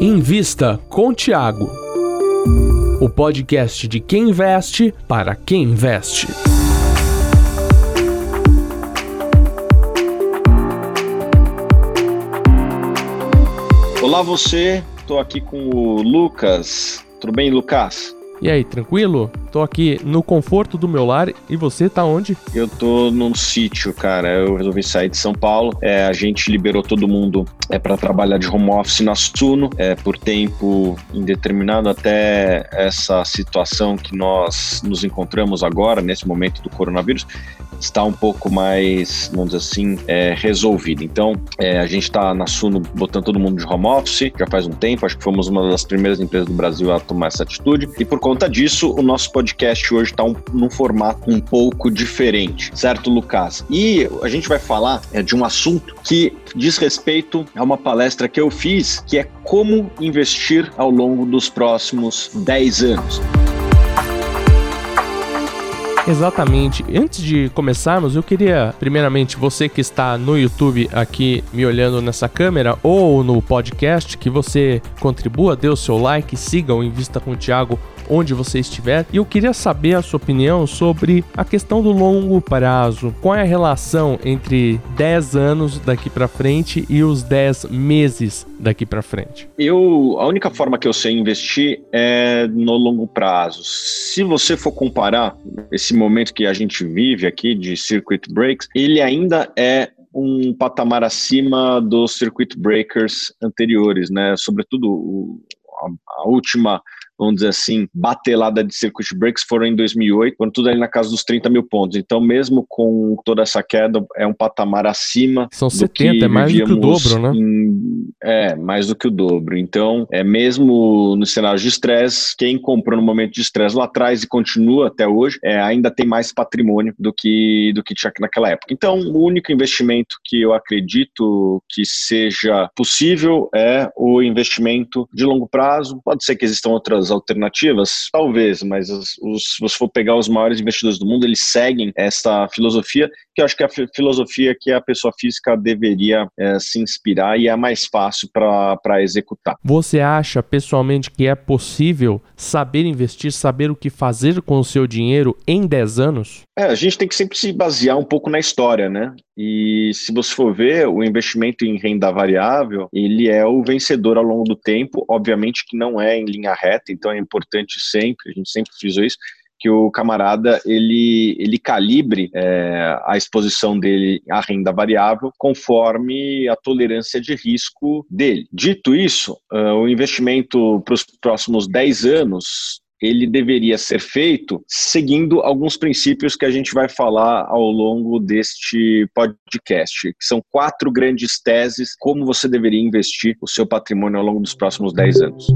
Invista com Tiago. O podcast de quem investe para quem investe. Olá você, estou aqui com o Lucas. Tudo bem, Lucas? E aí, tranquilo? Tô aqui no conforto do meu lar e você tá onde? Eu tô num sítio, cara. Eu resolvi sair de São Paulo. É, a gente liberou todo mundo é, para trabalhar de home office na Suno é, por tempo indeterminado até essa situação que nós nos encontramos agora, nesse momento do coronavírus, está um pouco mais, vamos dizer assim, é, resolvida. Então, é, a gente está na Suno botando todo mundo de home office já faz um tempo. Acho que fomos uma das primeiras empresas do Brasil a tomar essa atitude. E por conta disso, o nosso podcast hoje está um, num formato um pouco diferente, certo, Lucas? E a gente vai falar é, de um assunto que diz respeito a uma palestra que eu fiz, que é como investir ao longo dos próximos 10 anos. Exatamente. Antes de começarmos, eu queria, primeiramente, você que está no YouTube aqui me olhando nessa câmera ou no podcast, que você contribua, dê o seu like, siga o Invista com o Thiago onde você estiver. E eu queria saber a sua opinião sobre a questão do longo prazo. Qual é a relação entre 10 anos daqui para frente e os 10 meses daqui para frente? Eu, a única forma que eu sei investir é no longo prazo. Se você for comparar esse momento que a gente vive aqui de circuit breaks, ele ainda é um patamar acima dos circuit breakers anteriores, né? Sobretudo a última vamos dizer assim, batelada de circuit breaks foram em 2008, quando tudo ali na casa dos 30 mil pontos. Então, mesmo com toda essa queda, é um patamar acima. São 70, é mais do que o dobro, né? Em, é, mais do que o dobro. Então, é mesmo no cenário de estresse, quem comprou no momento de estresse lá atrás e continua até hoje, é, ainda tem mais patrimônio do que, do que tinha naquela época. Então, o único investimento que eu acredito que seja possível é o investimento de longo prazo. Pode ser que existam outras outras alternativas? Talvez, mas os, se você for pegar os maiores investidores do mundo, eles seguem essa filosofia, que eu acho que é a filosofia que a pessoa física deveria é, se inspirar e é mais fácil para executar. Você acha pessoalmente que é possível saber investir, saber o que fazer com o seu dinheiro em 10 anos? É, a gente tem que sempre se basear um pouco na história, né? E se você for ver, o investimento em renda variável, ele é o vencedor ao longo do tempo, obviamente que não é em linha reta, então é importante sempre, a gente sempre frisou isso, que o camarada ele, ele calibre é, a exposição dele à renda variável conforme a tolerância de risco dele. Dito isso, uh, o investimento para os próximos 10 anos ele deveria ser feito seguindo alguns princípios que a gente vai falar ao longo deste podcast, que são quatro grandes teses como você deveria investir o seu patrimônio ao longo dos próximos 10 anos.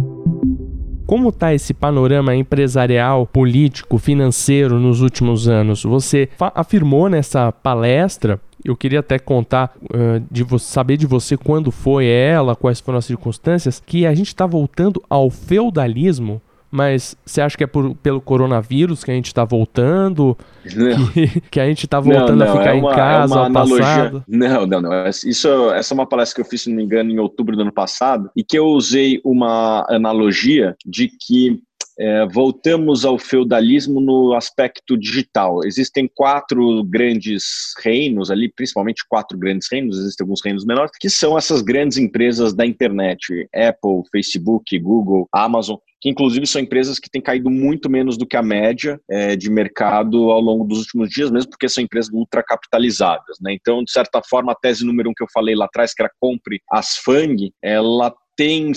Como está esse panorama empresarial, político, financeiro nos últimos anos? Você afirmou nessa palestra eu queria até contar, uh, de saber de você quando foi ela, quais foram as circunstâncias, que a gente está voltando ao feudalismo mas você acha que é por, pelo coronavírus que a gente está voltando? Que, que, a gente está voltando não, não, a ficar é uma, em casa é analogia... passado? Não, não, não. Isso, essa é uma palestra que eu fiz, se não me engano, em outubro do ano passado, e que eu usei uma analogia de que é, voltamos ao feudalismo no aspecto digital. Existem quatro grandes reinos ali, principalmente quatro grandes reinos, existem alguns reinos menores, que são essas grandes empresas da internet: Apple, Facebook, Google, Amazon que inclusive são empresas que têm caído muito menos do que a média é, de mercado ao longo dos últimos dias, mesmo porque são empresas ultracapitalizadas. Né? Então, de certa forma, a tese número um que eu falei lá atrás, que era compre as FANG, ela tem,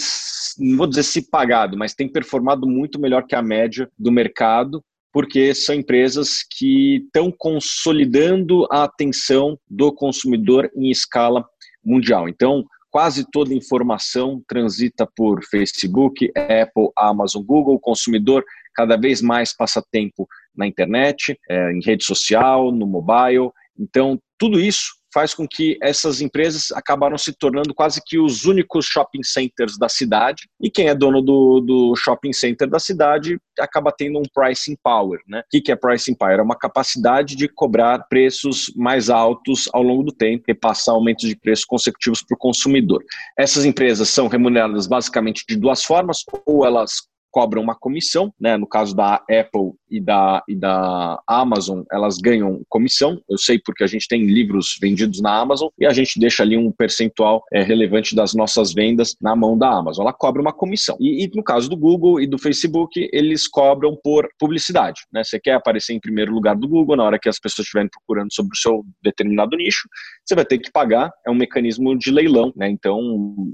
não vou dizer se pagado, mas tem performado muito melhor que a média do mercado, porque são empresas que estão consolidando a atenção do consumidor em escala mundial. Então, quase toda informação transita por Facebook, Apple, Amazon, Google. O consumidor cada vez mais passa tempo na internet, é, em rede social, no mobile. Então, tudo isso faz com que essas empresas acabaram se tornando quase que os únicos shopping centers da cidade, e quem é dono do, do shopping center da cidade acaba tendo um pricing power. Né? O que é pricing power? É uma capacidade de cobrar preços mais altos ao longo do tempo e passar aumentos de preço consecutivos para o consumidor. Essas empresas são remuneradas basicamente de duas formas, ou elas cobram uma comissão, né? No caso da Apple e da, e da Amazon, elas ganham comissão. Eu sei porque a gente tem livros vendidos na Amazon e a gente deixa ali um percentual é, relevante das nossas vendas na mão da Amazon. Ela cobra uma comissão. E, e, no caso do Google e do Facebook, eles cobram por publicidade, né? Você quer aparecer em primeiro lugar do Google na hora que as pessoas estiverem procurando sobre o seu determinado nicho, você vai ter que pagar. É um mecanismo de leilão, né? Então,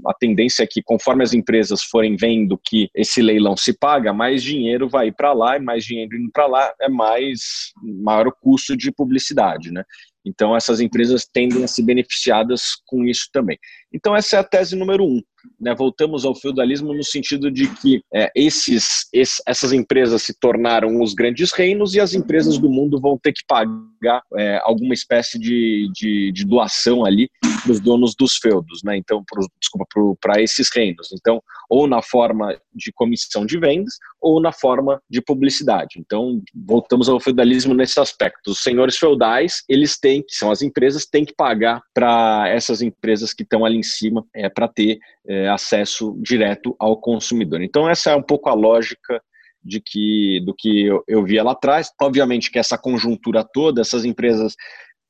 a tendência é que conforme as empresas forem vendo que esse leilão se se paga, mais dinheiro vai para lá, e mais dinheiro indo para lá é mais maior o custo de publicidade, né? Então essas empresas tendem a se beneficiadas com isso também. Então essa é a tese número um. Né? Voltamos ao feudalismo no sentido de que é, esses, esses, essas empresas se tornaram os grandes reinos e as empresas do mundo vão ter que pagar é, alguma espécie de, de, de doação ali para os donos dos feudos, né? Então, desculpa, para esses reinos. Então, ou na forma de comissão de vendas ou na forma de publicidade. Então, voltamos ao feudalismo nesse aspecto. Os senhores feudais, eles têm, que são as empresas, têm que pagar para essas empresas que estão ali em cima é, para ter é, acesso direto ao consumidor. Então, essa é um pouco a lógica de que do que eu, eu via lá atrás. Obviamente que essa conjuntura toda, essas empresas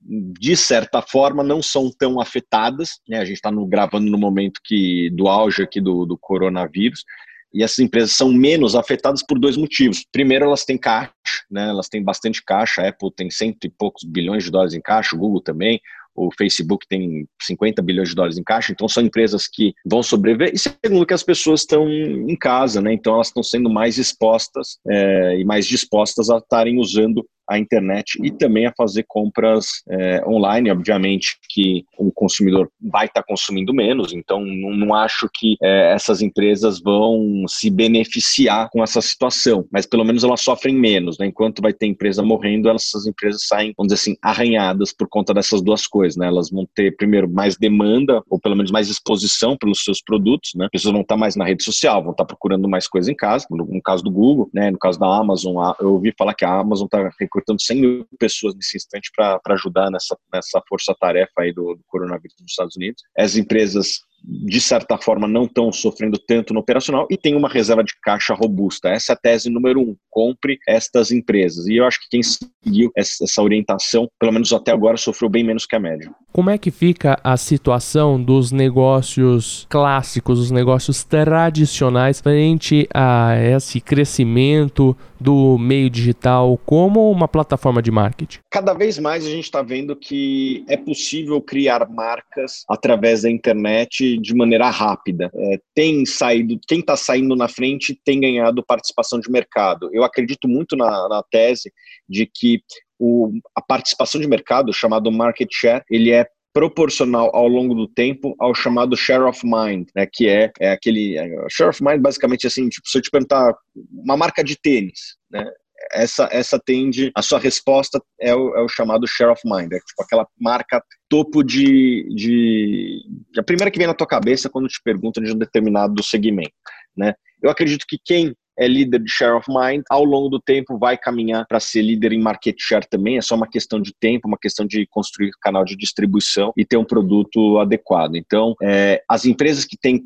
de certa forma não são tão afetadas, né? A gente está gravando no momento que do auge aqui do, do coronavírus, e essas empresas são menos afetadas por dois motivos. Primeiro, elas têm caixa, né? elas têm bastante caixa. A Apple tem cento e poucos bilhões de dólares em caixa, o Google também, o Facebook tem 50 bilhões de dólares em caixa, então são empresas que vão sobreviver. E segundo, que as pessoas estão em casa, né? então elas estão sendo mais expostas é, e mais dispostas a estarem usando a internet e também a fazer compras é, online. Obviamente que o consumidor vai estar tá consumindo menos, então não, não acho que é, essas empresas vão se beneficiar com essa situação, mas pelo menos elas sofrem menos. Né? Enquanto vai ter empresa morrendo, essas empresas saem, vamos dizer assim, arranhadas por conta dessas duas coisas. Né? Elas vão ter, primeiro, mais demanda, ou pelo menos mais exposição pelos seus produtos, né? As pessoas vão estar mais na rede social, vão estar procurando mais coisa em casa. No, no caso do Google, né? no caso da Amazon, eu ouvi falar que a Amazon está recrutando 100 mil pessoas nesse instante para ajudar nessa, nessa força-tarefa aí do, do coronavírus nos Estados Unidos. As empresas de certa forma, não estão sofrendo tanto no operacional e tem uma reserva de caixa robusta. Essa é a tese número um: compre estas empresas. E eu acho que quem seguiu essa orientação, pelo menos até agora, sofreu bem menos que a média. Como é que fica a situação dos negócios clássicos, os negócios tradicionais, frente a esse crescimento do meio digital como uma plataforma de marketing? Cada vez mais a gente está vendo que é possível criar marcas através da internet de maneira rápida. É, tem saído, quem está saindo na frente tem ganhado participação de mercado. Eu acredito muito na, na tese de que o, a participação de mercado, chamado market share, ele é proporcional ao longo do tempo ao chamado share of mind, né, que é, é aquele é, share of mind basicamente assim, tipo, se eu te perguntar uma marca de tênis, né, essa, essa tende, a sua resposta é o, é o chamado share of mind, é tipo aquela marca topo de, de. A primeira que vem na tua cabeça quando te perguntam de um determinado segmento. Né? Eu acredito que quem é líder de share of mind, ao longo do tempo vai caminhar para ser líder em market share também, é só uma questão de tempo, uma questão de construir canal de distribuição e ter um produto adequado. Então, é, as empresas que têm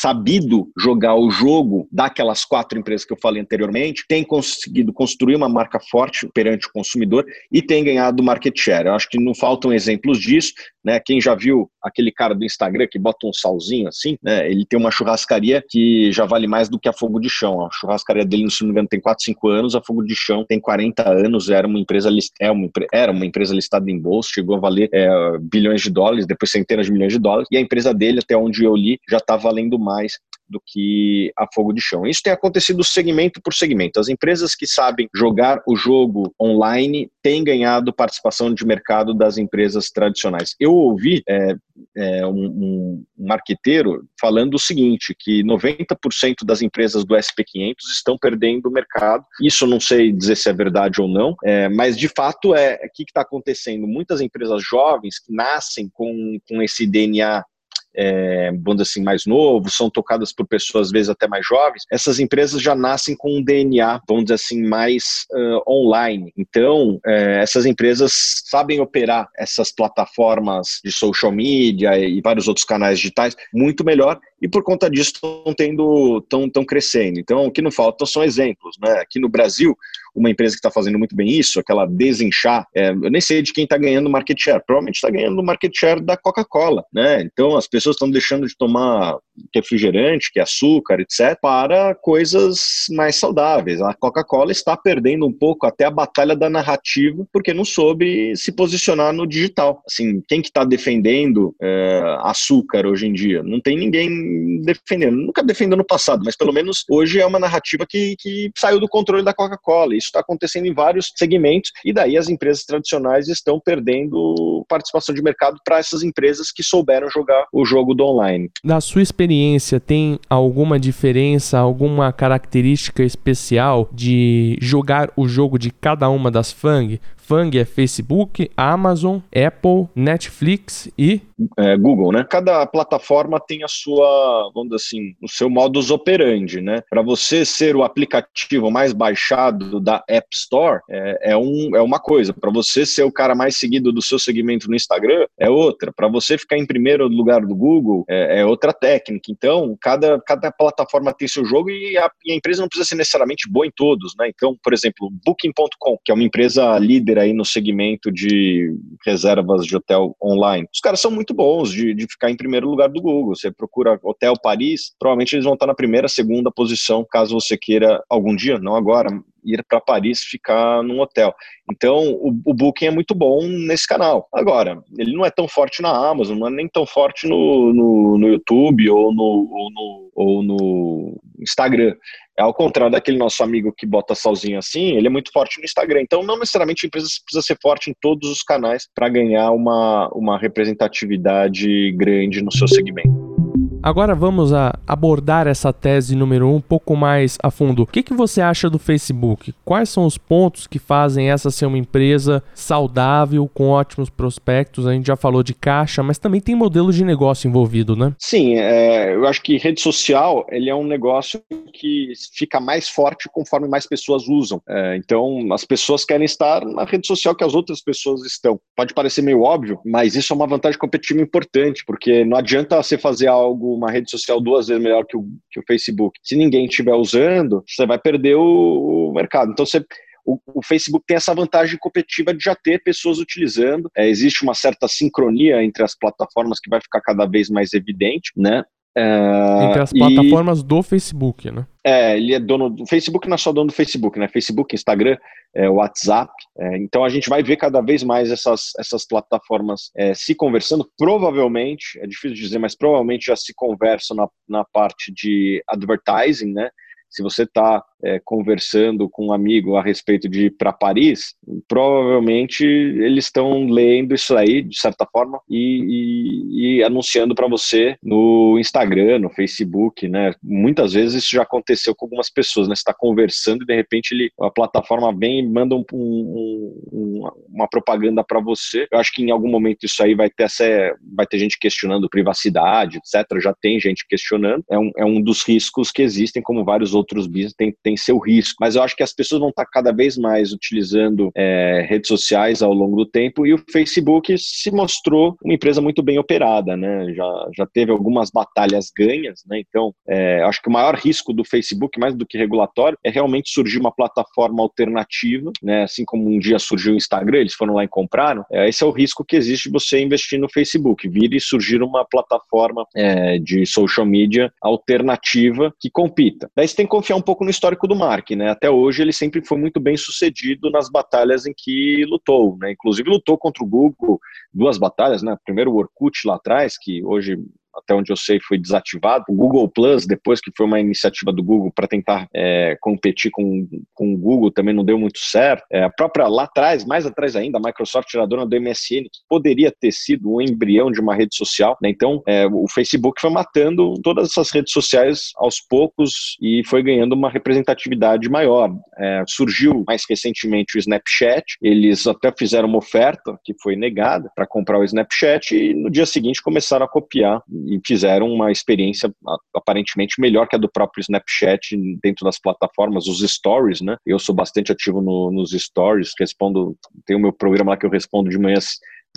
sabido jogar o jogo daquelas quatro empresas que eu falei anteriormente, têm conseguido construir uma marca forte perante o consumidor e têm ganhado market share. Eu acho que não faltam exemplos disso, né? Quem já viu aquele cara do Instagram que bota um salzinho assim, né? Ele tem uma churrascaria que já vale mais do que a fogo de chão. A churrascaria dele, se não me engano, tem 4, 5 anos, a fogo de chão tem 40 anos, era uma empresa é uma, era uma empresa listada em bolsa, chegou a valer é, bilhões de dólares, depois centenas de milhões de dólares, e a empresa dele, até onde eu li, já está valendo mais do que a fogo de chão. Isso tem acontecido segmento por segmento. As empresas que sabem jogar o jogo online têm ganhado participação de mercado das empresas tradicionais. Eu ouvi é, é, um, um marqueteiro falando o seguinte, que 90% das empresas do SP500 estão perdendo o mercado. Isso não sei dizer se é verdade ou não, é, mas de fato é o que está acontecendo. Muitas empresas jovens que nascem com, com esse DNA é, vamos assim, mais novo, são tocadas por pessoas às vezes até mais jovens, essas empresas já nascem com um DNA, vamos dizer assim, mais uh, online. Então, é, essas empresas sabem operar essas plataformas de social media e vários outros canais digitais muito melhor e por conta disso estão tendo, estão, tão crescendo. Então, o que não falta são exemplos. Né? Aqui no Brasil, uma empresa que está fazendo muito bem isso, aquela desinchar, é, eu nem sei de quem está ganhando market share, provavelmente está ganhando market share da Coca-Cola, né? Então as pessoas estão deixando de tomar refrigerante, que é açúcar, etc., para coisas mais saudáveis. A Coca-Cola está perdendo um pouco até a batalha da narrativa, porque não soube se posicionar no digital. Assim, quem que está defendendo é, açúcar hoje em dia? Não tem ninguém defendendo. Nunca defendeu no passado, mas pelo menos hoje é uma narrativa que, que saiu do controle da Coca-Cola. Está acontecendo em vários segmentos, e daí as empresas tradicionais estão perdendo participação de mercado para essas empresas que souberam jogar o jogo do online. Na sua experiência, tem alguma diferença, alguma característica especial de jogar o jogo de cada uma das FANG? FANG é Facebook, Amazon, Apple, Netflix e é, Google, né? Cada plataforma tem a sua, vamos dizer assim, o seu modus operandi, né? Para você ser o aplicativo mais baixado da App Store é, é um, é uma coisa. Para você ser o cara mais seguido do seu segmento no Instagram é outra. Para você ficar em primeiro lugar do Google é, é, outra técnica. Então, cada, cada plataforma tem seu jogo e a, e a empresa não precisa ser necessariamente boa em todos, né? Então, por exemplo, Booking.com, que é uma empresa líder aí no segmento de reservas de hotel online. Os caras são muito bons de, de ficar em primeiro lugar do Google. Você procura Hotel Paris, provavelmente eles vão estar na primeira, segunda posição, caso você queira algum dia, não agora, ir para Paris ficar num hotel. Então, o, o, Booking é muito bom nesse canal. Agora, ele não é tão forte na Amazon, não é nem tão forte no, no, no YouTube ou no, ou no, ou no Instagram. É ao contrário daquele nosso amigo que bota sozinho assim, ele é muito forte no Instagram. Então, não necessariamente a empresa precisa ser forte em todos os canais para ganhar uma, uma representatividade grande no seu segmento. Agora vamos abordar essa tese número um, um pouco mais a fundo. O que, que você acha do Facebook? Quais são os pontos que fazem essa ser uma empresa saudável, com ótimos prospectos? A gente já falou de caixa, mas também tem modelo de negócio envolvido, né? Sim, é, eu acho que rede social ele é um negócio que fica mais forte conforme mais pessoas usam. É, então, as pessoas querem estar na rede social que as outras pessoas estão. Pode parecer meio óbvio, mas isso é uma vantagem competitiva importante, porque não adianta você fazer algo uma rede social duas vezes melhor que o, que o Facebook. Se ninguém estiver usando, você vai perder o, o mercado. Então, você, o, o, Facebook tem essa vantagem competitiva de já ter pessoas utilizando. É, existe uma certa sincronia entre as plataformas que vai ficar cada vez mais evidente, né? É, Entre as plataformas e, do Facebook, né? É, ele é dono do Facebook, não é só dono do Facebook, né? Facebook, Instagram, é, WhatsApp. É, então a gente vai ver cada vez mais essas, essas plataformas é, se conversando. Provavelmente, é difícil dizer, mas provavelmente já se conversam na, na parte de advertising, né? Se você está é, conversando com um amigo a respeito de ir para Paris, provavelmente eles estão lendo isso aí, de certa forma, e, e, e anunciando para você no Instagram, no Facebook, né? Muitas vezes isso já aconteceu com algumas pessoas, né? Você está conversando e de repente ele, a plataforma vem e manda um, um, um, uma propaganda para você. Eu acho que em algum momento isso aí vai ter, essa, vai ter gente questionando privacidade, etc. Já tem gente questionando. É um, é um dos riscos que existem, como vários outros business, tem, tem seu risco. Mas eu acho que as pessoas vão estar cada vez mais utilizando é, redes sociais ao longo do tempo e o Facebook se mostrou uma empresa muito bem operada, né? Já, já teve algumas batalhas ganhas, né? Então, é, acho que o maior risco do Facebook, mais do que regulatório, é realmente surgir uma plataforma alternativa, né? Assim como um dia surgiu o Instagram, eles foram lá e compraram. É, esse é o risco que existe você investir no Facebook, vir e surgir uma plataforma é, de social media alternativa que compita. Daí você tem que confiar um pouco no histórico do Mark, né? Até hoje ele sempre foi muito bem sucedido nas batalhas em que lutou, né? Inclusive lutou contra o Google duas batalhas, né? Primeiro o Orkut lá atrás, que hoje até onde eu sei, foi desativado. O Google Plus, depois que foi uma iniciativa do Google para tentar é, competir com, com o Google, também não deu muito certo. É, a própria lá atrás, mais atrás ainda, a Microsoft era dona do MSN, que poderia ter sido um embrião de uma rede social. Né? Então, é, o Facebook foi matando todas essas redes sociais aos poucos e foi ganhando uma representatividade maior. É, surgiu mais recentemente o Snapchat, eles até fizeram uma oferta que foi negada para comprar o Snapchat e no dia seguinte começaram a copiar e fizeram uma experiência aparentemente melhor que a do próprio Snapchat dentro das plataformas, os stories, né? Eu sou bastante ativo no, nos stories, respondo, tem o meu programa lá que eu respondo de manhã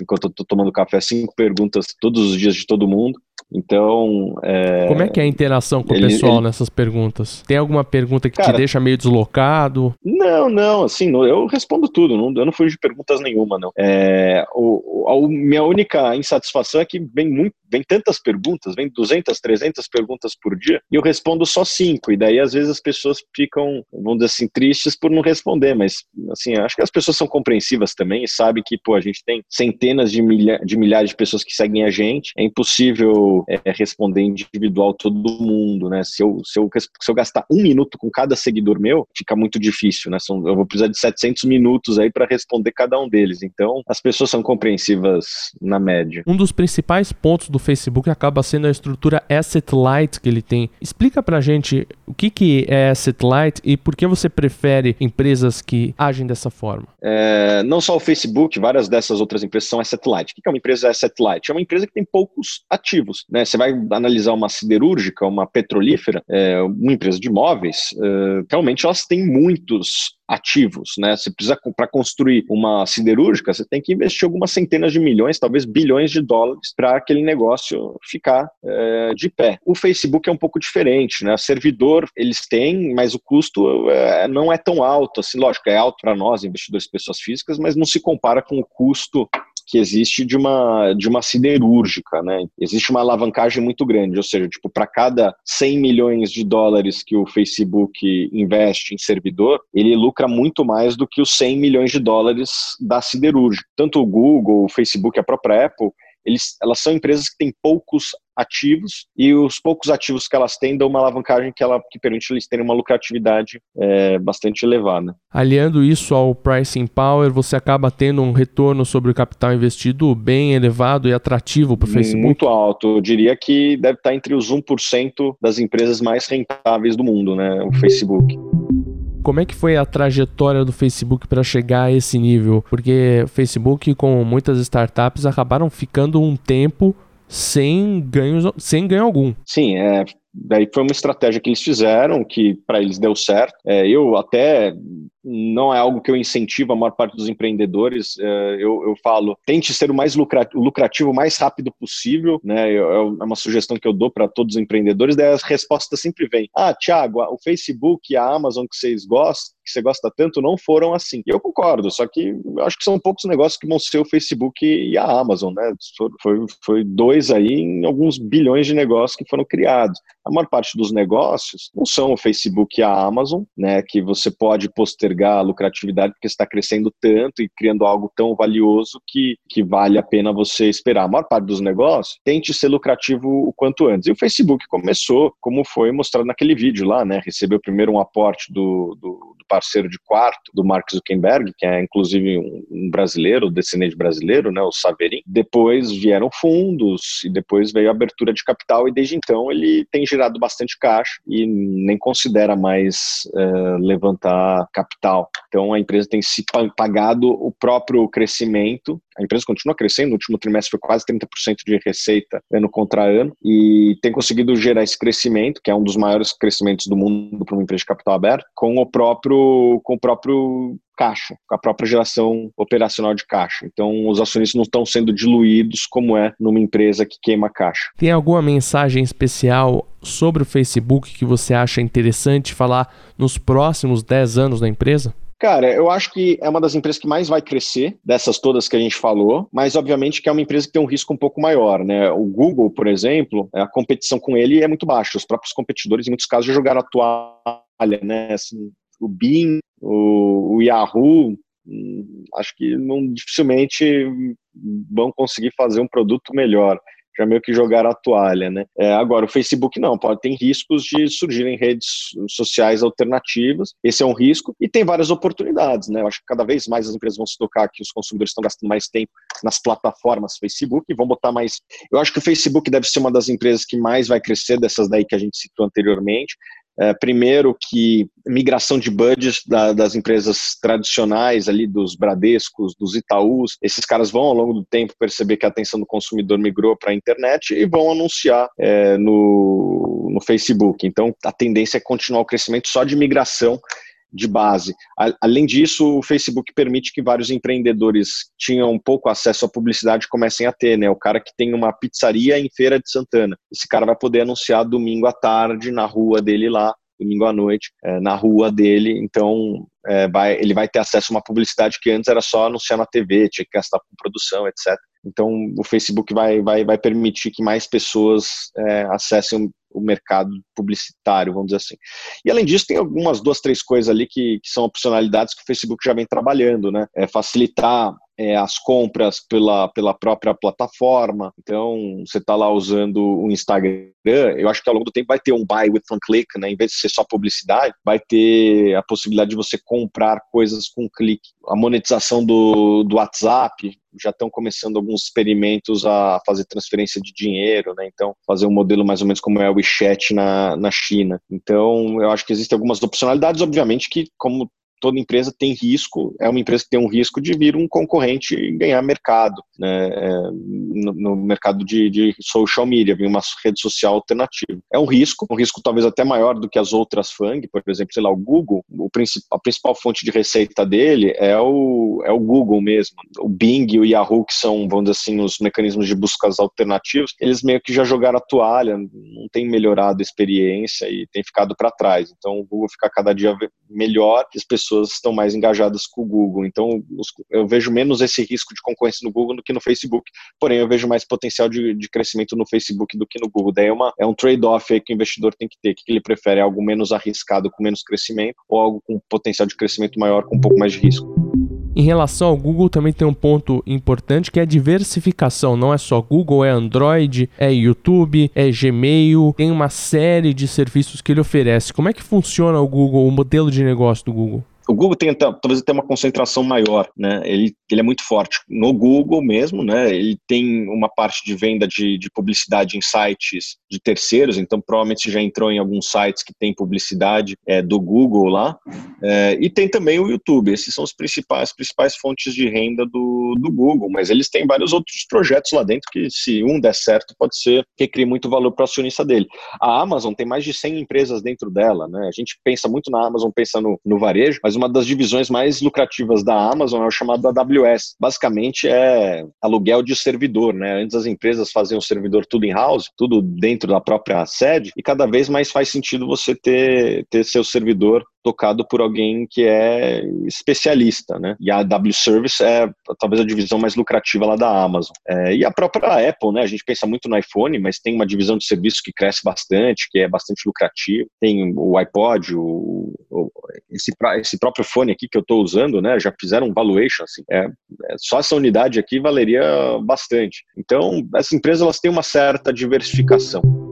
enquanto eu tô tomando café, cinco perguntas todos os dias de todo mundo. Então. É... Como é que é a interação com o pessoal ele... nessas perguntas? Tem alguma pergunta que Cara, te deixa meio deslocado? Não, não, assim, eu respondo tudo, não, eu não fujo de perguntas nenhuma, não. É, o, a, minha única insatisfação é que vem muito vem tantas perguntas, vem 200, 300 perguntas por dia, e eu respondo só cinco, e daí às vezes as pessoas ficam, vamos dizer assim, tristes por não responder, mas assim, acho que as pessoas são compreensivas também e sabem que, pô, a gente tem centenas de, milha de milhares de pessoas que seguem a gente, é impossível é, responder individual todo mundo, né? Se eu, se, eu, se eu gastar um minuto com cada seguidor meu, fica muito difícil, né? São, eu vou precisar de 700 minutos aí para responder cada um deles, então as pessoas são compreensivas na média. Um dos principais pontos do Facebook acaba sendo a estrutura asset light que ele tem. Explica pra gente o que, que é asset light e por que você prefere empresas que agem dessa forma. É, não só o Facebook, várias dessas outras empresas são asset light. O que é uma empresa asset light? É uma empresa que tem poucos ativos. Né? Você vai analisar uma siderúrgica, uma petrolífera, é, uma empresa de imóveis, é, realmente elas têm muitos ativos, né? Você precisa para construir uma siderúrgica, você tem que investir algumas centenas de milhões, talvez bilhões de dólares para aquele negócio ficar é, de pé. O Facebook é um pouco diferente, né? Servidor eles têm, mas o custo é, não é tão alto, assim, lógico, é alto para nós investidores pessoas físicas, mas não se compara com o custo que existe de uma, de uma siderúrgica, né? Existe uma alavancagem muito grande, ou seja, tipo, para cada 100 milhões de dólares que o Facebook investe em servidor, ele lucra muito mais do que os 100 milhões de dólares da siderúrgica. Tanto o Google, o Facebook, a própria Apple, eles, elas são empresas que têm poucos ativos e os poucos ativos que elas têm dão uma alavancagem que, ela, que permite eles terem uma lucratividade é, bastante elevada. Aliando isso ao pricing power, você acaba tendo um retorno sobre o capital investido bem elevado e atrativo para o Facebook? Muito alto. Eu diria que deve estar entre os 1% das empresas mais rentáveis do mundo, né, o Facebook. Como é que foi a trajetória do Facebook para chegar a esse nível? Porque o Facebook, com muitas startups, acabaram ficando um tempo sem ganhos, sem ganho algum. Sim, é, daí foi uma estratégia que eles fizeram que para eles deu certo. É, eu até não é algo que eu incentivo a maior parte dos empreendedores. É, eu, eu falo, tente ser o mais lucrativo o mais rápido possível, né? É uma sugestão que eu dou para todos os empreendedores. Daí as respostas sempre vêm: Ah, Thiago, o Facebook e a Amazon que vocês gostam, que você gosta tanto, não foram assim. Eu concordo, só que eu acho que são poucos negócios que vão ser o Facebook e a Amazon, né? Foi, foi dois aí em alguns bilhões de negócios que foram criados. A maior parte dos negócios não são o Facebook e a Amazon, né? Que você pode postergar postergar a lucratividade porque está crescendo tanto e criando algo tão valioso que, que vale a pena você esperar. A maior parte dos negócios tente ser lucrativo o quanto antes. E o Facebook começou, como foi mostrado naquele vídeo lá, né? Recebeu primeiro um aporte do, do parceiro de quarto, do Mark Zuckerberg, que é inclusive um, brasileiro, descendente brasileiro, né? O Saverin. Depois vieram fundos e depois veio a abertura de capital e desde então ele tem gerado bastante caixa e nem considera mais uh, levantar capital. Então a empresa tem se pagado o próprio crescimento. A empresa continua crescendo, no último trimestre foi quase 30% de receita ano contra ano e tem conseguido gerar esse crescimento, que é um dos maiores crescimentos do mundo para uma empresa de capital aberto, com o próprio com o próprio caixa, com a própria geração operacional de caixa. Então, os acionistas não estão sendo diluídos como é numa empresa que queima caixa. Tem alguma mensagem especial sobre o Facebook que você acha interessante falar nos próximos 10 anos da empresa? Cara, eu acho que é uma das empresas que mais vai crescer, dessas todas que a gente falou, mas obviamente que é uma empresa que tem um risco um pouco maior, né? O Google, por exemplo, a competição com ele é muito baixa. Os próprios competidores, em muitos casos, já jogaram a toalha, né? Assim, o Bing, o, o Yahoo, hum, acho que não dificilmente vão conseguir fazer um produto melhor. já meio que jogaram a toalha, né? É, agora, o Facebook não, pode ter riscos de surgirem redes sociais alternativas, esse é um risco, e tem várias oportunidades, né? Eu acho que cada vez mais as empresas vão se tocar que os consumidores estão gastando mais tempo nas plataformas Facebook e vão botar mais. Eu acho que o Facebook deve ser uma das empresas que mais vai crescer dessas daí que a gente citou anteriormente. É, primeiro que migração de budgets da, das empresas tradicionais ali, dos Bradescos, dos Itaús, esses caras vão ao longo do tempo perceber que a atenção do consumidor migrou para a internet e vão anunciar é, no, no Facebook. Então a tendência é continuar o crescimento só de migração de base. Além disso, o Facebook permite que vários empreendedores tinham pouco acesso à publicidade comecem a ter, né? O cara que tem uma pizzaria em Feira de Santana, esse cara vai poder anunciar domingo à tarde na rua dele lá, domingo à noite, é, na rua dele. Então, é, vai, ele vai ter acesso a uma publicidade que antes era só anunciar na TV, tinha que gastar com produção, etc. Então, o Facebook vai, vai, vai permitir que mais pessoas é, acessem o mercado publicitário, vamos dizer assim. E além disso, tem algumas duas, três coisas ali que, que são opcionalidades que o Facebook já vem trabalhando, né? É facilitar é, as compras pela, pela própria plataforma. Então, você está lá usando o Instagram, eu acho que ao longo do tempo vai ter um buy with one click, né? Em vez de ser só publicidade, vai ter a possibilidade de você comprar coisas com clique. A monetização do, do WhatsApp, já estão começando alguns experimentos a fazer transferência de dinheiro, né? Então, fazer um modelo mais ou menos como é o WeChat na, na China. Então, eu acho que existem algumas opcionalidades, obviamente, que, como toda empresa tem risco, é uma empresa que tem um risco de vir um concorrente e ganhar mercado, né, é, no, no, mercado de, de, social media, vir uma rede social alternativa. É um risco, um risco talvez até maior do que as outras FANG, por exemplo, sei lá, o Google, o princip, a principal fonte de receita dele é o, é o Google mesmo. O Bing e o Yahoo, que são, vamos dizer assim, os mecanismos de buscas alternativos, eles meio que já jogaram a toalha, não tem melhorado a experiência e tem ficado para trás. Então o Google fica cada dia melhor, as pessoas pessoas estão mais engajadas com o Google. Então, eu vejo menos esse risco de concorrência no Google do que no Facebook. Porém, eu vejo mais potencial de, de crescimento no Facebook do que no Google. Daí é, uma, é um trade-off que o investidor tem que ter. Que ele prefere? Algo menos arriscado com menos crescimento ou algo com potencial de crescimento maior com um pouco mais de risco? Em relação ao Google, também tem um ponto importante que é a diversificação. Não é só Google, é Android, é YouTube, é Gmail, tem uma série de serviços que ele oferece. Como é que funciona o Google, o modelo de negócio do Google? O Google tem talvez até uma concentração maior, né? Ele, ele é muito forte no Google mesmo, né? Ele tem uma parte de venda de, de publicidade em sites de terceiros, então provavelmente já entrou em alguns sites que tem publicidade é, do Google lá, é, e tem também o YouTube. Esses são os principais, principais fontes de renda do, do Google, mas eles têm vários outros projetos lá dentro que, se um der certo, pode ser que crie muito valor para o acionista dele. A Amazon tem mais de 100 empresas dentro dela, né? A gente pensa muito na Amazon, pensa no, no varejo, mas uma das divisões mais lucrativas da Amazon é o chamado AWS. Basicamente é aluguel de servidor, né? Antes as empresas faziam o servidor tudo em house, tudo dentro da própria sede, e cada vez mais faz sentido você ter, ter seu servidor tocado por alguém que é especialista, né? E a W Service é talvez a divisão mais lucrativa lá da Amazon. É, e a própria Apple, né? A gente pensa muito no iPhone, mas tem uma divisão de serviços que cresce bastante, que é bastante lucrativo. Tem o iPod, o, o esse, esse próprio fone aqui que eu estou usando, né? Já fizeram um valuation, assim. É, é, só essa unidade aqui valeria bastante. Então, essas empresas elas têm uma certa diversificação.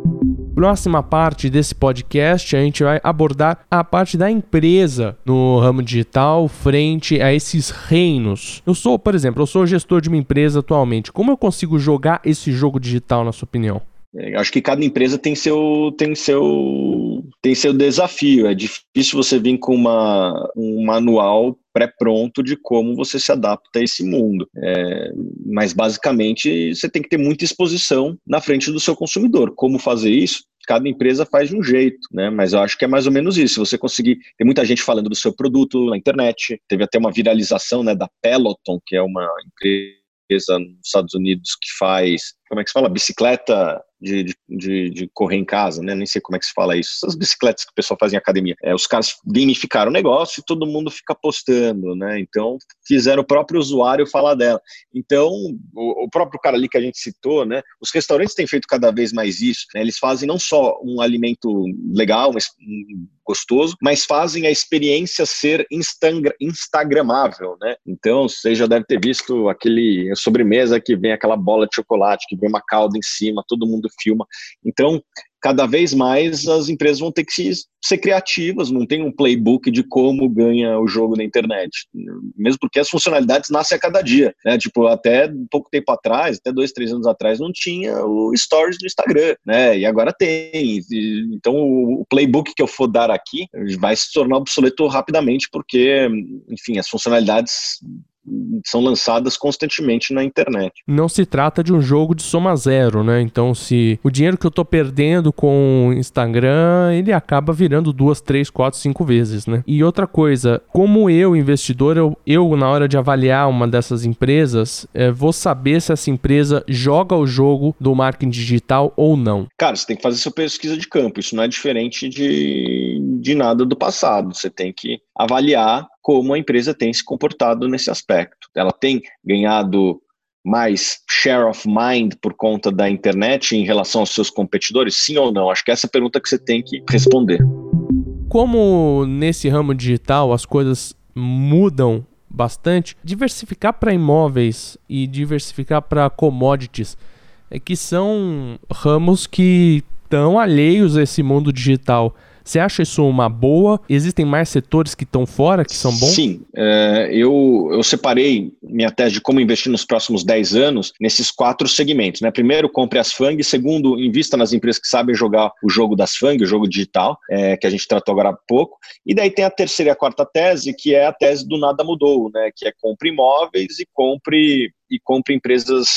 Próxima parte desse podcast, a gente vai abordar a parte da empresa no ramo digital frente a esses reinos. Eu sou, por exemplo, eu sou gestor de uma empresa atualmente. Como eu consigo jogar esse jogo digital, na sua opinião? É, acho que cada empresa tem seu, tem seu, tem seu desafio. É difícil você vir com uma, um manual pré-pronto de como você se adapta a esse mundo. É, mas basicamente você tem que ter muita exposição na frente do seu consumidor. Como fazer isso? cada empresa faz de um jeito, né? Mas eu acho que é mais ou menos isso. Você conseguir, tem muita gente falando do seu produto na internet, teve até uma viralização, né, da Peloton, que é uma empresa nos Estados Unidos que faz, como é que se fala, bicicleta de, de, de, correr em casa, né? Nem sei como é que se fala isso. Essas bicicletas que o pessoal faz em academia. É, os caras gamificaram o negócio e todo mundo fica postando, né? Então, fizeram o próprio usuário falar dela. Então, o, o, próprio cara ali que a gente citou, né? Os restaurantes têm feito cada vez mais isso. Né? Eles fazem não só um alimento legal, mas gostoso, mas fazem a experiência ser instagramável, né? Então, você já deve ter visto aquele sobremesa que vem aquela bola de chocolate que põe uma cauda em cima, todo mundo filma. Então, cada vez mais as empresas vão ter que se, ser criativas, não tem um playbook de como ganha o jogo na internet. Mesmo porque as funcionalidades nascem a cada dia. Né? Tipo, até pouco tempo atrás, até dois, três anos atrás, não tinha o Stories do Instagram, né? E agora tem. Então, o playbook que eu for dar aqui vai se tornar obsoleto rapidamente, porque, enfim, as funcionalidades são lançadas constantemente na internet. Não se trata de um jogo de soma zero, né? Então, se o dinheiro que eu tô perdendo com o Instagram, ele acaba virando duas, três, quatro, cinco vezes, né? E outra coisa, como eu, investidor, eu, eu na hora de avaliar uma dessas empresas, é, vou saber se essa empresa joga o jogo do marketing digital ou não. Cara, você tem que fazer sua pesquisa de campo. Isso não é diferente de, de nada do passado. Você tem que avaliar como a empresa tem se comportado nesse aspecto. Ela tem ganhado mais share of mind por conta da internet em relação aos seus competidores? Sim ou não? Acho que essa é a pergunta que você tem que responder. Como nesse ramo digital as coisas mudam bastante, diversificar para imóveis e diversificar para commodities, é que são ramos que estão alheios a esse mundo digital. Você acha isso uma boa? Existem mais setores que estão fora, que são bons? Sim, é, eu, eu separei minha tese de como investir nos próximos 10 anos nesses quatro segmentos. Né? Primeiro, compre as FANG. Segundo, invista nas empresas que sabem jogar o jogo das FANG, o jogo digital, é, que a gente tratou agora há pouco. E daí tem a terceira e a quarta tese, que é a tese do nada mudou, né? que é compre imóveis e compre e compra empresas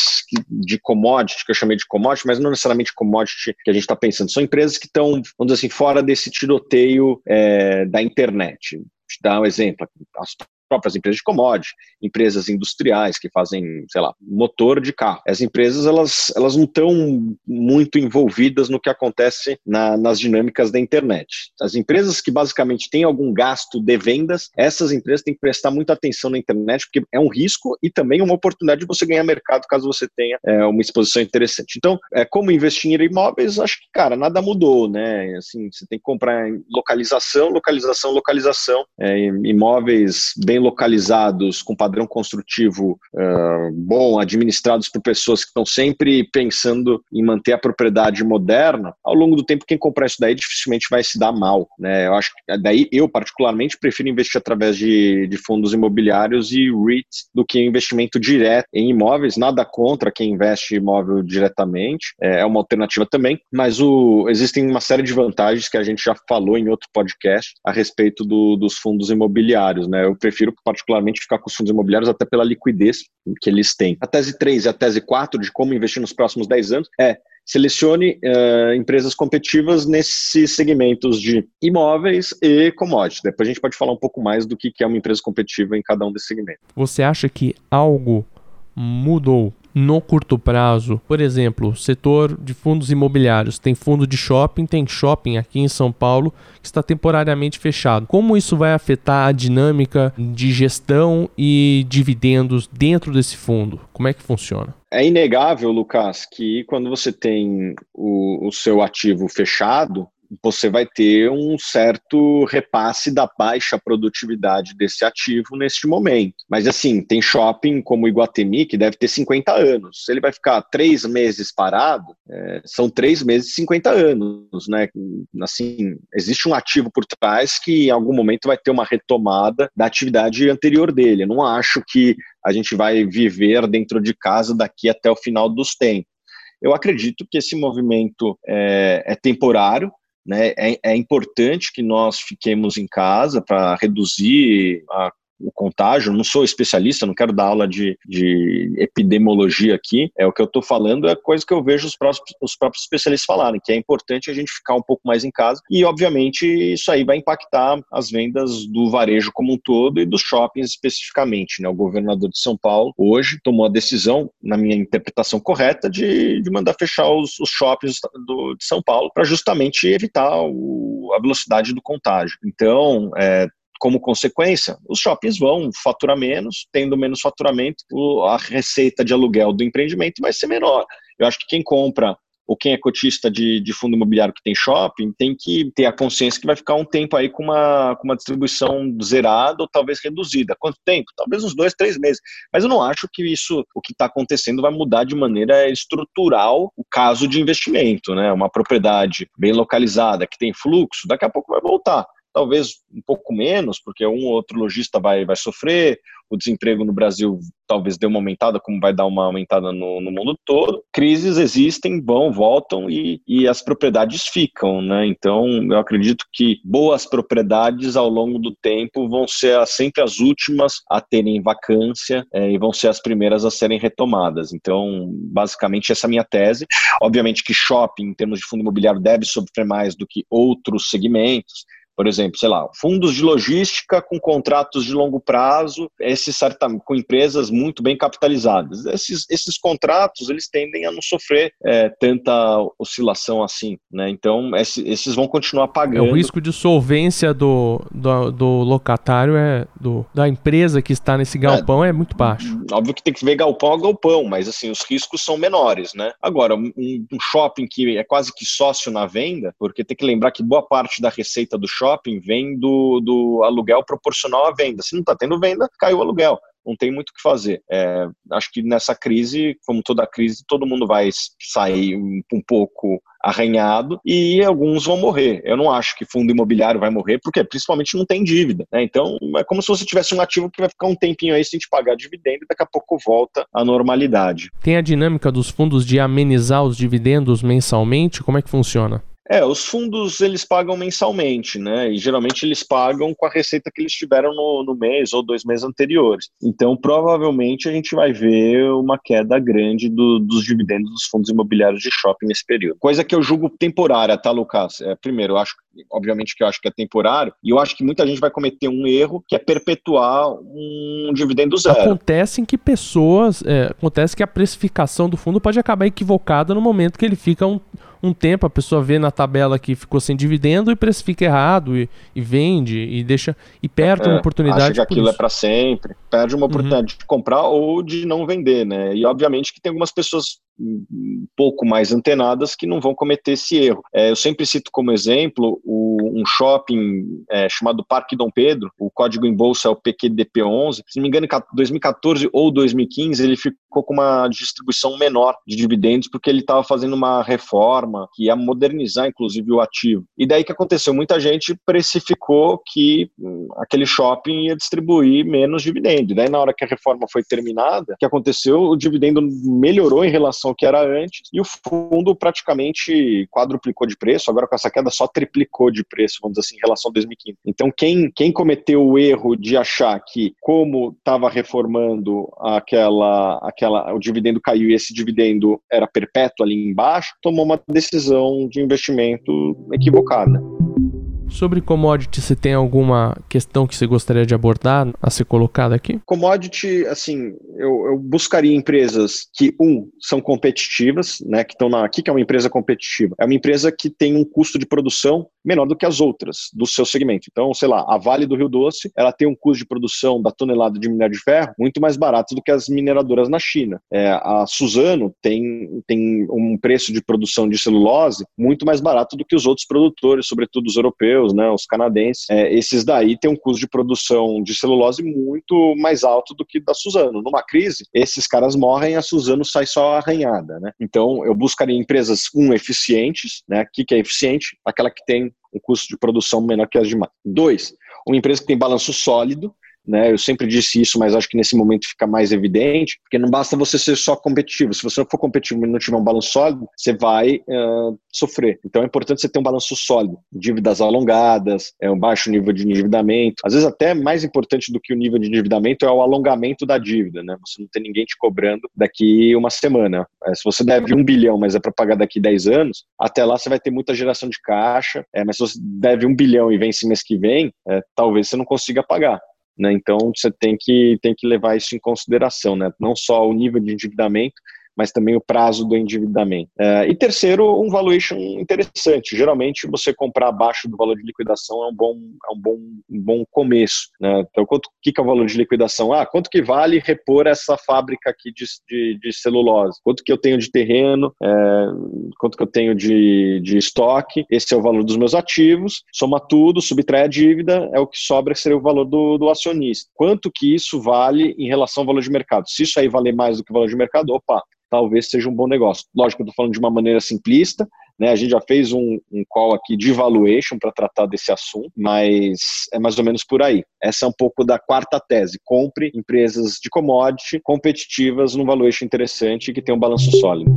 de commodity, que eu chamei de commodity, mas não necessariamente commodity que a gente está pensando. São empresas que estão, vamos dizer assim, fora desse tiroteio é, da internet. Vou te dar um exemplo. As próprias empresas de commodity, empresas industriais que fazem, sei lá, motor de carro. As empresas, elas, elas não estão muito envolvidas no que acontece na, nas dinâmicas da internet. As empresas que basicamente têm algum gasto de vendas, essas empresas têm que prestar muita atenção na internet, porque é um risco e também uma oportunidade de você ganhar mercado caso você tenha é, uma exposição interessante. Então, é, como investir em imóveis, acho que, cara, nada mudou, né? Assim, você tem que comprar localização, localização, localização, é, imóveis bem localizados, com padrão construtivo uh, bom, administrados por pessoas que estão sempre pensando em manter a propriedade moderna, ao longo do tempo, quem comprar isso daí dificilmente vai se dar mal. Né? Eu acho que daí eu, particularmente, prefiro investir através de, de fundos imobiliários e REITs do que investimento direto em imóveis. Nada contra quem investe imóvel diretamente, é, é uma alternativa também, mas o, existem uma série de vantagens que a gente já falou em outro podcast a respeito do, dos fundos imobiliários. Né? Eu prefiro particularmente ficar com os fundos imobiliários até pela liquidez que eles têm. A tese 3 e a tese 4 de como investir nos próximos 10 anos é selecione uh, empresas competitivas nesses segmentos de imóveis e commodities. Depois a gente pode falar um pouco mais do que é uma empresa competitiva em cada um desses segmentos. Você acha que algo mudou no curto prazo. Por exemplo, setor de fundos imobiliários. Tem fundo de shopping, tem shopping aqui em São Paulo que está temporariamente fechado. Como isso vai afetar a dinâmica de gestão e dividendos dentro desse fundo? Como é que funciona? É inegável, Lucas, que quando você tem o, o seu ativo fechado, você vai ter um certo repasse da baixa produtividade desse ativo neste momento. Mas assim, tem shopping como Iguatemi que deve ter 50 anos. Se ele vai ficar três meses parado, é, são três meses e 50 anos, né? Assim, existe um ativo por trás que em algum momento vai ter uma retomada da atividade anterior dele. Eu não acho que a gente vai viver dentro de casa daqui até o final dos tempos. Eu acredito que esse movimento é, é temporário, né? É, é importante que nós fiquemos em casa para reduzir a o contágio, não sou especialista, não quero dar aula de, de epidemiologia aqui, é o que eu estou falando, é coisa que eu vejo os próprios, os próprios especialistas falarem, que é importante a gente ficar um pouco mais em casa e, obviamente, isso aí vai impactar as vendas do varejo como um todo e dos shoppings especificamente. Né? O governador de São Paulo hoje tomou a decisão, na minha interpretação correta, de, de mandar fechar os, os shoppings do, de São Paulo para justamente evitar o, a velocidade do contágio. Então, é, como consequência, os shoppings vão faturar menos, tendo menos faturamento, a receita de aluguel do empreendimento vai ser menor. Eu acho que quem compra ou quem é cotista de, de fundo imobiliário que tem shopping, tem que ter a consciência que vai ficar um tempo aí com uma, com uma distribuição zerada ou talvez reduzida. Quanto tempo? Talvez uns dois, três meses. Mas eu não acho que isso, o que está acontecendo, vai mudar de maneira estrutural o caso de investimento, né? Uma propriedade bem localizada que tem fluxo, daqui a pouco vai voltar talvez um pouco menos, porque um ou outro lojista vai, vai sofrer, o desemprego no Brasil talvez dê uma aumentada, como vai dar uma aumentada no, no mundo todo. Crises existem, vão, voltam e, e as propriedades ficam, né? Então, eu acredito que boas propriedades ao longo do tempo vão ser sempre as últimas a terem vacância é, e vão ser as primeiras a serem retomadas. Então, basicamente, essa é a minha tese. Obviamente que shopping, em termos de fundo imobiliário, deve sofrer mais do que outros segmentos, por exemplo, sei lá, fundos de logística com contratos de longo prazo, esses com empresas muito bem capitalizadas. Esses, esses contratos eles tendem a não sofrer é, tanta oscilação assim, né? Então esses, esses vão continuar pagando. É, o risco de solvência do, do, do, locatário é do, da empresa que está nesse galpão é, é, muito baixo. Óbvio que tem que ver galpão a galpão, mas assim os riscos são menores, né? Agora um, um shopping que é quase que sócio na venda, porque tem que lembrar que boa parte da receita do shopping shopping vem do, do aluguel proporcional à venda. Se não está tendo venda, caiu o aluguel não tem muito o que fazer. É, acho que nessa crise, como toda crise, todo mundo vai sair um, um, pouco arranhado e alguns vão morrer. Eu não acho que fundo imobiliário vai morrer, porque principalmente não tem dívida. Né? Então, é como se você tivesse um ativo que vai ficar um tempinho aí sem te pagar dividendo e daqui a pouco volta à normalidade. Tem a dinâmica dos fundos de amenizar os dividendos mensalmente? Como é que funciona? É, os fundos eles pagam mensalmente, né? E geralmente eles pagam com a receita que eles tiveram no, no mês ou dois meses anteriores. Então, provavelmente a gente vai ver uma queda grande do, dos dividendos dos fundos imobiliários de shopping nesse período. Coisa que eu julgo temporária, tá, Lucas? É, primeiro, eu acho, obviamente que eu acho que é temporário, e eu acho que muita gente vai cometer um erro que é perpetuar um dividendo zero. Acontece em que pessoas, é, acontece que a precificação do fundo pode acabar equivocada no momento que ele fica um um tempo a pessoa vê na tabela que ficou sem dividendo e precifica errado e, e vende e deixa e perde é, uma oportunidade. Acha que aquilo é para sempre, perde uma uhum. oportunidade uhum. de comprar ou de não vender, né? E obviamente que tem algumas pessoas um pouco mais antenadas que não vão cometer esse erro. É, eu sempre cito como exemplo o, um shopping é, chamado Parque Dom Pedro, o código em bolsa é o PQDP11, se não me engano, em 2014 ou 2015 ele ficou com uma distribuição menor de dividendos porque ele estava fazendo uma reforma que ia modernizar inclusive o ativo. E daí que aconteceu? Muita gente precificou que hum, aquele shopping ia distribuir menos dividendo. E daí na hora que a reforma foi terminada, o que aconteceu? O dividendo melhorou em relação ao que era antes, e o fundo praticamente quadruplicou de preço, agora com essa queda só triplicou de preço, vamos dizer assim, em relação a 2015. Então, quem, quem cometeu o erro de achar que, como estava reformando aquela, aquela, o dividendo caiu e esse dividendo era perpétuo ali embaixo, tomou uma decisão de investimento equivocada. Sobre commodity, você tem alguma questão que você gostaria de abordar a ser colocada aqui? Commodity, assim, eu, eu buscaria empresas que, um, são competitivas, né, que estão na... O que é uma empresa competitiva? É uma empresa que tem um custo de produção menor do que as outras do seu segmento. Então, sei lá, a Vale do Rio Doce, ela tem um custo de produção da tonelada de minério de ferro muito mais barato do que as mineradoras na China. É, a Suzano tem, tem um preço de produção de celulose muito mais barato do que os outros produtores, sobretudo os europeus, né, os canadenses, é, esses daí têm um custo de produção de celulose muito mais alto do que da Suzano. Numa crise, esses caras morrem, a Suzano sai só arranhada, né? Então, eu buscaria empresas, um, eficientes, né? O que, que é eficiente? Aquela que tem um custo de produção menor que as demais. Dois, uma empresa que tem balanço sólido, né? Eu sempre disse isso, mas acho que nesse momento fica mais evidente, porque não basta você ser só competitivo. Se você não for competitivo e não tiver um balanço sólido, você vai uh, sofrer. Então é importante você ter um balanço sólido, dívidas alongadas, é um baixo nível de endividamento. Às vezes até mais importante do que o nível de endividamento é o alongamento da dívida, né? Você não tem ninguém te cobrando daqui uma semana. É, se você deve um bilhão, mas é para pagar daqui 10 anos, até lá você vai ter muita geração de caixa. É, mas se você deve um bilhão e vence mês que vem, é, talvez você não consiga pagar. Né? Então você tem que, tem que levar isso em consideração, né? não só o nível de endividamento, mas também o prazo do endividamento. É, e terceiro, um valuation interessante. Geralmente, você comprar abaixo do valor de liquidação é um bom, é um bom, um bom começo. Né? Então, quanto que, que é o valor de liquidação? Ah, quanto que vale repor essa fábrica aqui de, de, de celulose? Quanto que eu tenho de terreno? É, quanto que eu tenho de, de estoque? Esse é o valor dos meus ativos. Soma tudo, subtrai a dívida, é o que sobra seria o valor do, do acionista. Quanto que isso vale em relação ao valor de mercado? Se isso aí valer mais do que o valor de mercado, opa, talvez seja um bom negócio. Lógico, eu estou falando de uma maneira simplista, né? A gente já fez um, um call aqui de valuation para tratar desse assunto, mas é mais ou menos por aí. Essa é um pouco da quarta tese. Compre empresas de commodity competitivas num valuation interessante que tem um balanço sólido.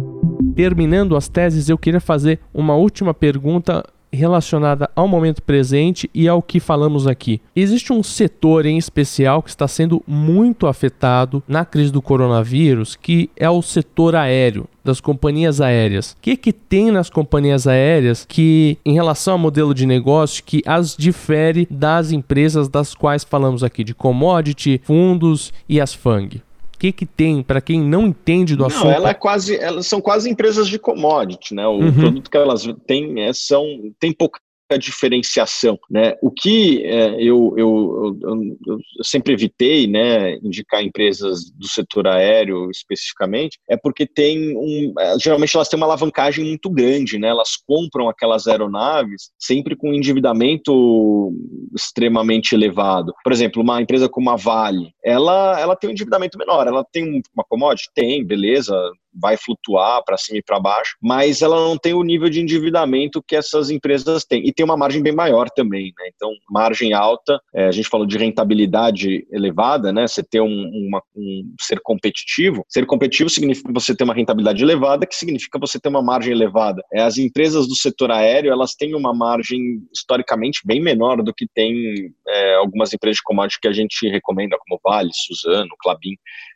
Terminando as teses, eu queria fazer uma última pergunta relacionada ao momento presente e ao que falamos aqui. Existe um setor em especial que está sendo muito afetado na crise do coronavírus, que é o setor aéreo das companhias aéreas. O que, que tem nas companhias aéreas que, em relação ao modelo de negócio, que as difere das empresas das quais falamos aqui, de commodity, fundos e as FANG? O que, que tem para quem não entende do não, assunto? Ela é quase, elas são quase empresas de commodity, né? O uhum. produto que elas têm é, são tem pouca diferenciação, né? O que é, eu, eu, eu, eu, sempre evitei, né, indicar empresas do setor aéreo especificamente, é porque tem um, é, geralmente elas têm uma alavancagem muito grande, né? Elas compram aquelas aeronaves sempre com endividamento extremamente elevado. Por exemplo, uma empresa como a Vale, ela, ela tem um endividamento menor, ela tem uma commodity, tem, beleza, vai flutuar para cima e para baixo, mas ela não tem o nível de endividamento que essas empresas têm. E tem uma margem bem maior também, né? Então, margem alta, é, a gente falou de rentabilidade elevada, né? Você ter um, uma, um ser competitivo. Ser competitivo significa você ter uma rentabilidade elevada, que significa você ter uma margem elevada. É, as empresas do setor aéreo, elas têm uma margem historicamente bem menor do que tem é, algumas empresas de commodity que a gente recomenda, como Vale, Suzano, Clabin.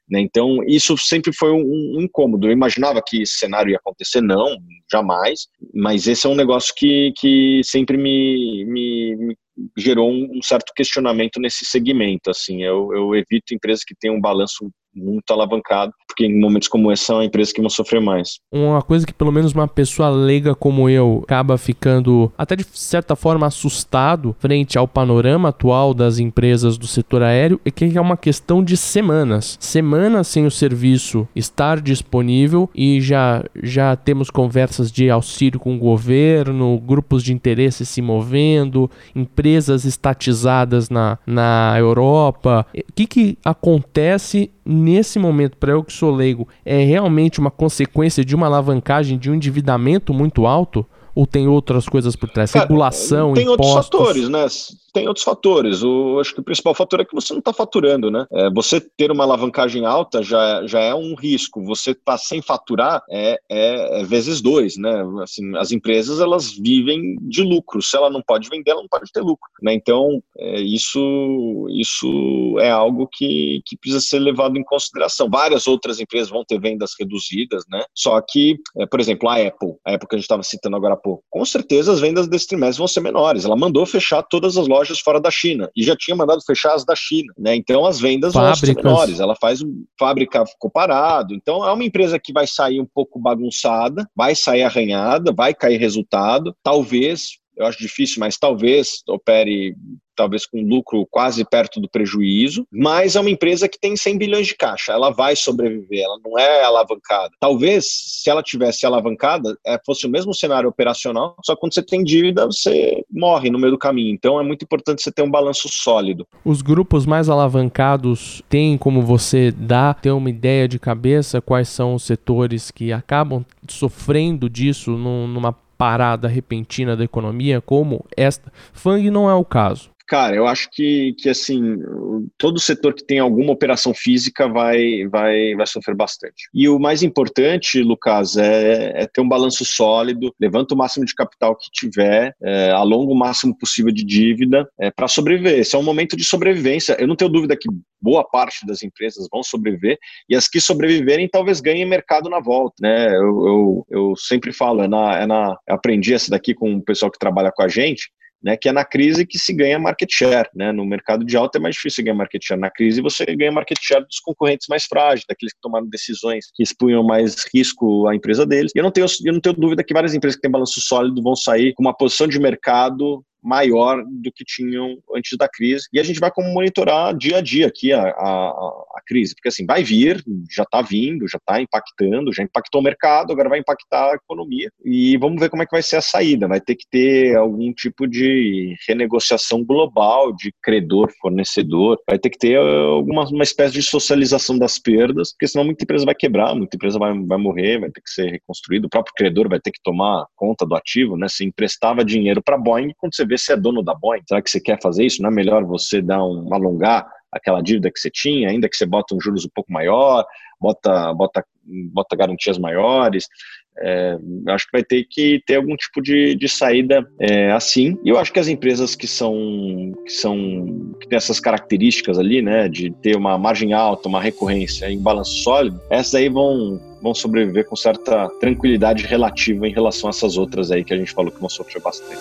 Né? Então, isso sempre foi um, um, incômodo. Eu imaginava que esse cenário ia acontecer, não, jamais, mas esse é um negócio que, que sempre me, me, me gerou um, um, certo questionamento nesse segmento. Assim, eu, eu evito empresas que têm um balanço muito alavancado, porque em momentos como esse são empresas que vão sofrer mais. Uma coisa que pelo menos uma pessoa leiga como eu acaba ficando até de certa forma assustado frente ao panorama atual das empresas do setor aéreo é que é uma questão de semanas. Semanas sem o serviço estar disponível e já já temos conversas de auxílio com o governo, grupos de interesse se movendo, empresas estatizadas na, na Europa. O que, que acontece nesse momento, para eu que sou leigo, é realmente uma consequência de uma alavancagem, de um endividamento muito alto? Ou tem outras coisas por trás? Cara, Regulação, tem impostos? outros fatores, né? tem outros fatores. O, acho que o principal fator é que você não está faturando, né? É, você ter uma alavancagem alta já, já é um risco. Você tá sem faturar é, é, é, vezes dois, né? Assim, as empresas elas vivem de lucro. Se ela não pode vender, ela não pode ter lucro, né? Então é, isso isso é algo que, que precisa ser levado em consideração. Várias outras empresas vão ter vendas reduzidas, né? Só que, é, por exemplo, a Apple, a Apple que a gente estava citando agora há pouco, com certeza as vendas desse trimestre vão ser menores. Ela mandou fechar todas as lojas fora da China e já tinha mandado fechar as da China, né? Então as vendas Fábricas. vão ser menores. Ela faz fábrica ficou parado. Então é uma empresa que vai sair um pouco bagunçada, vai sair arranhada, vai cair resultado. Talvez eu acho difícil, mas talvez opere talvez com lucro quase perto do prejuízo, mas é uma empresa que tem 100 bilhões de caixa, ela vai sobreviver, ela não é alavancada. Talvez, se ela tivesse alavancada, é, fosse o mesmo cenário operacional, só que quando você tem dívida, você morre no meio do caminho. Então é muito importante você ter um balanço sólido. Os grupos mais alavancados têm como você dar, ter uma ideia de cabeça quais são os setores que acabam sofrendo disso numa parada repentina da economia como esta. Fang não é o caso. Cara, eu acho que, que assim, todo setor que tem alguma operação física vai, vai, vai sofrer bastante. E o mais importante, Lucas, é, é ter um balanço sólido, levanta o máximo de capital que tiver, é, alonga o máximo possível de dívida é, para sobreviver. Esse é um momento de sobrevivência. Eu não tenho dúvida que boa parte das empresas vão sobreviver e as que sobreviverem talvez ganhem mercado na volta. Né? Eu, eu, eu sempre falo, é na, é na, aprendi essa daqui com o pessoal que trabalha com a gente, né, que é na crise que se ganha market share. Né? No mercado de alta é mais difícil ganhar market share. Na crise você ganha market share dos concorrentes mais frágeis, daqueles que tomaram decisões que expunham mais risco à empresa deles. E eu não tenho, eu não tenho dúvida que várias empresas que têm balanço sólido vão sair com uma posição de mercado maior do que tinham antes da crise. E a gente vai como monitorar dia a dia aqui a, a, a crise, porque assim, vai vir, já está vindo, já está impactando, já impactou o mercado, agora vai impactar a economia. E vamos ver como é que vai ser a saída. Vai ter que ter algum tipo de renegociação global de credor, fornecedor, vai ter que ter alguma uma espécie de socialização das perdas, porque senão muita empresa vai quebrar, muita empresa vai, vai morrer, vai ter que ser reconstruído, o próprio credor vai ter que tomar conta do ativo, né? Se emprestava dinheiro para Boeing, quando você ver se é dono da Boeing. Será que você quer fazer isso? Não é melhor você dar um alongar aquela dívida que você tinha, ainda que você bota um juros um pouco maior, bota, bota, bota garantias maiores. É, acho que vai ter que ter algum tipo de, de saída é, assim. E eu acho que as empresas que são que são que têm essas características ali, né, de ter uma margem alta, uma recorrência em balanço sólido, essas aí vão vão sobreviver com certa tranquilidade relativa em relação a essas outras aí que a gente falou que vão sofrer bastante.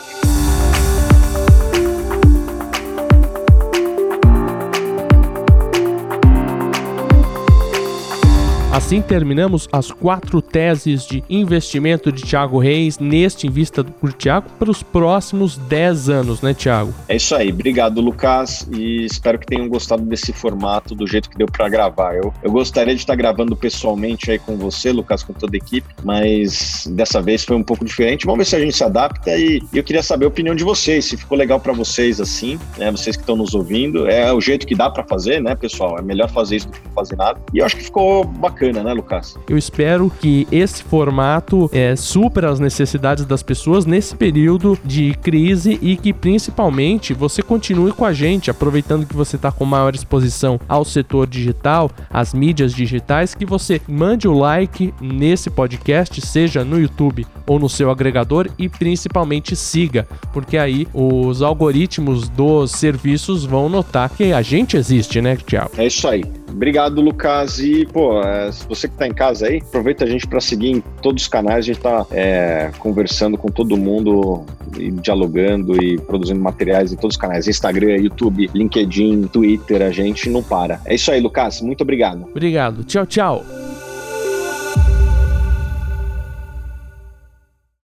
Assim terminamos as quatro teses de investimento de Thiago Reis neste Invista por Thiago para os próximos 10 anos, né, Thiago? É isso aí. Obrigado, Lucas, e espero que tenham gostado desse formato, do jeito que deu para gravar. Eu, eu gostaria de estar gravando pessoalmente aí com você, Lucas, com toda a equipe, mas dessa vez foi um pouco diferente. Vamos ver se a gente se adapta e eu queria saber a opinião de vocês, se ficou legal para vocês assim, né, vocês que estão nos ouvindo. É o jeito que dá para fazer, né, pessoal? É melhor fazer isso do que fazer nada. E eu acho que ficou bacana bacana, né, Lucas? Eu espero que esse formato é, supra as necessidades das pessoas nesse período de crise e que principalmente você continue com a gente, aproveitando que você está com maior exposição ao setor digital, às mídias digitais, que você mande o like nesse podcast, seja no YouTube ou no seu agregador e principalmente siga, porque aí os algoritmos dos serviços vão notar que a gente existe, né, Tiago? É isso aí. Obrigado, Lucas. E, pô, é, você que está em casa aí, aproveita a gente para seguir em todos os canais. A gente está é, conversando com todo mundo e dialogando e produzindo materiais em todos os canais: Instagram, YouTube, LinkedIn, Twitter. A gente não para. É isso aí, Lucas. Muito obrigado. Obrigado. Tchau, tchau.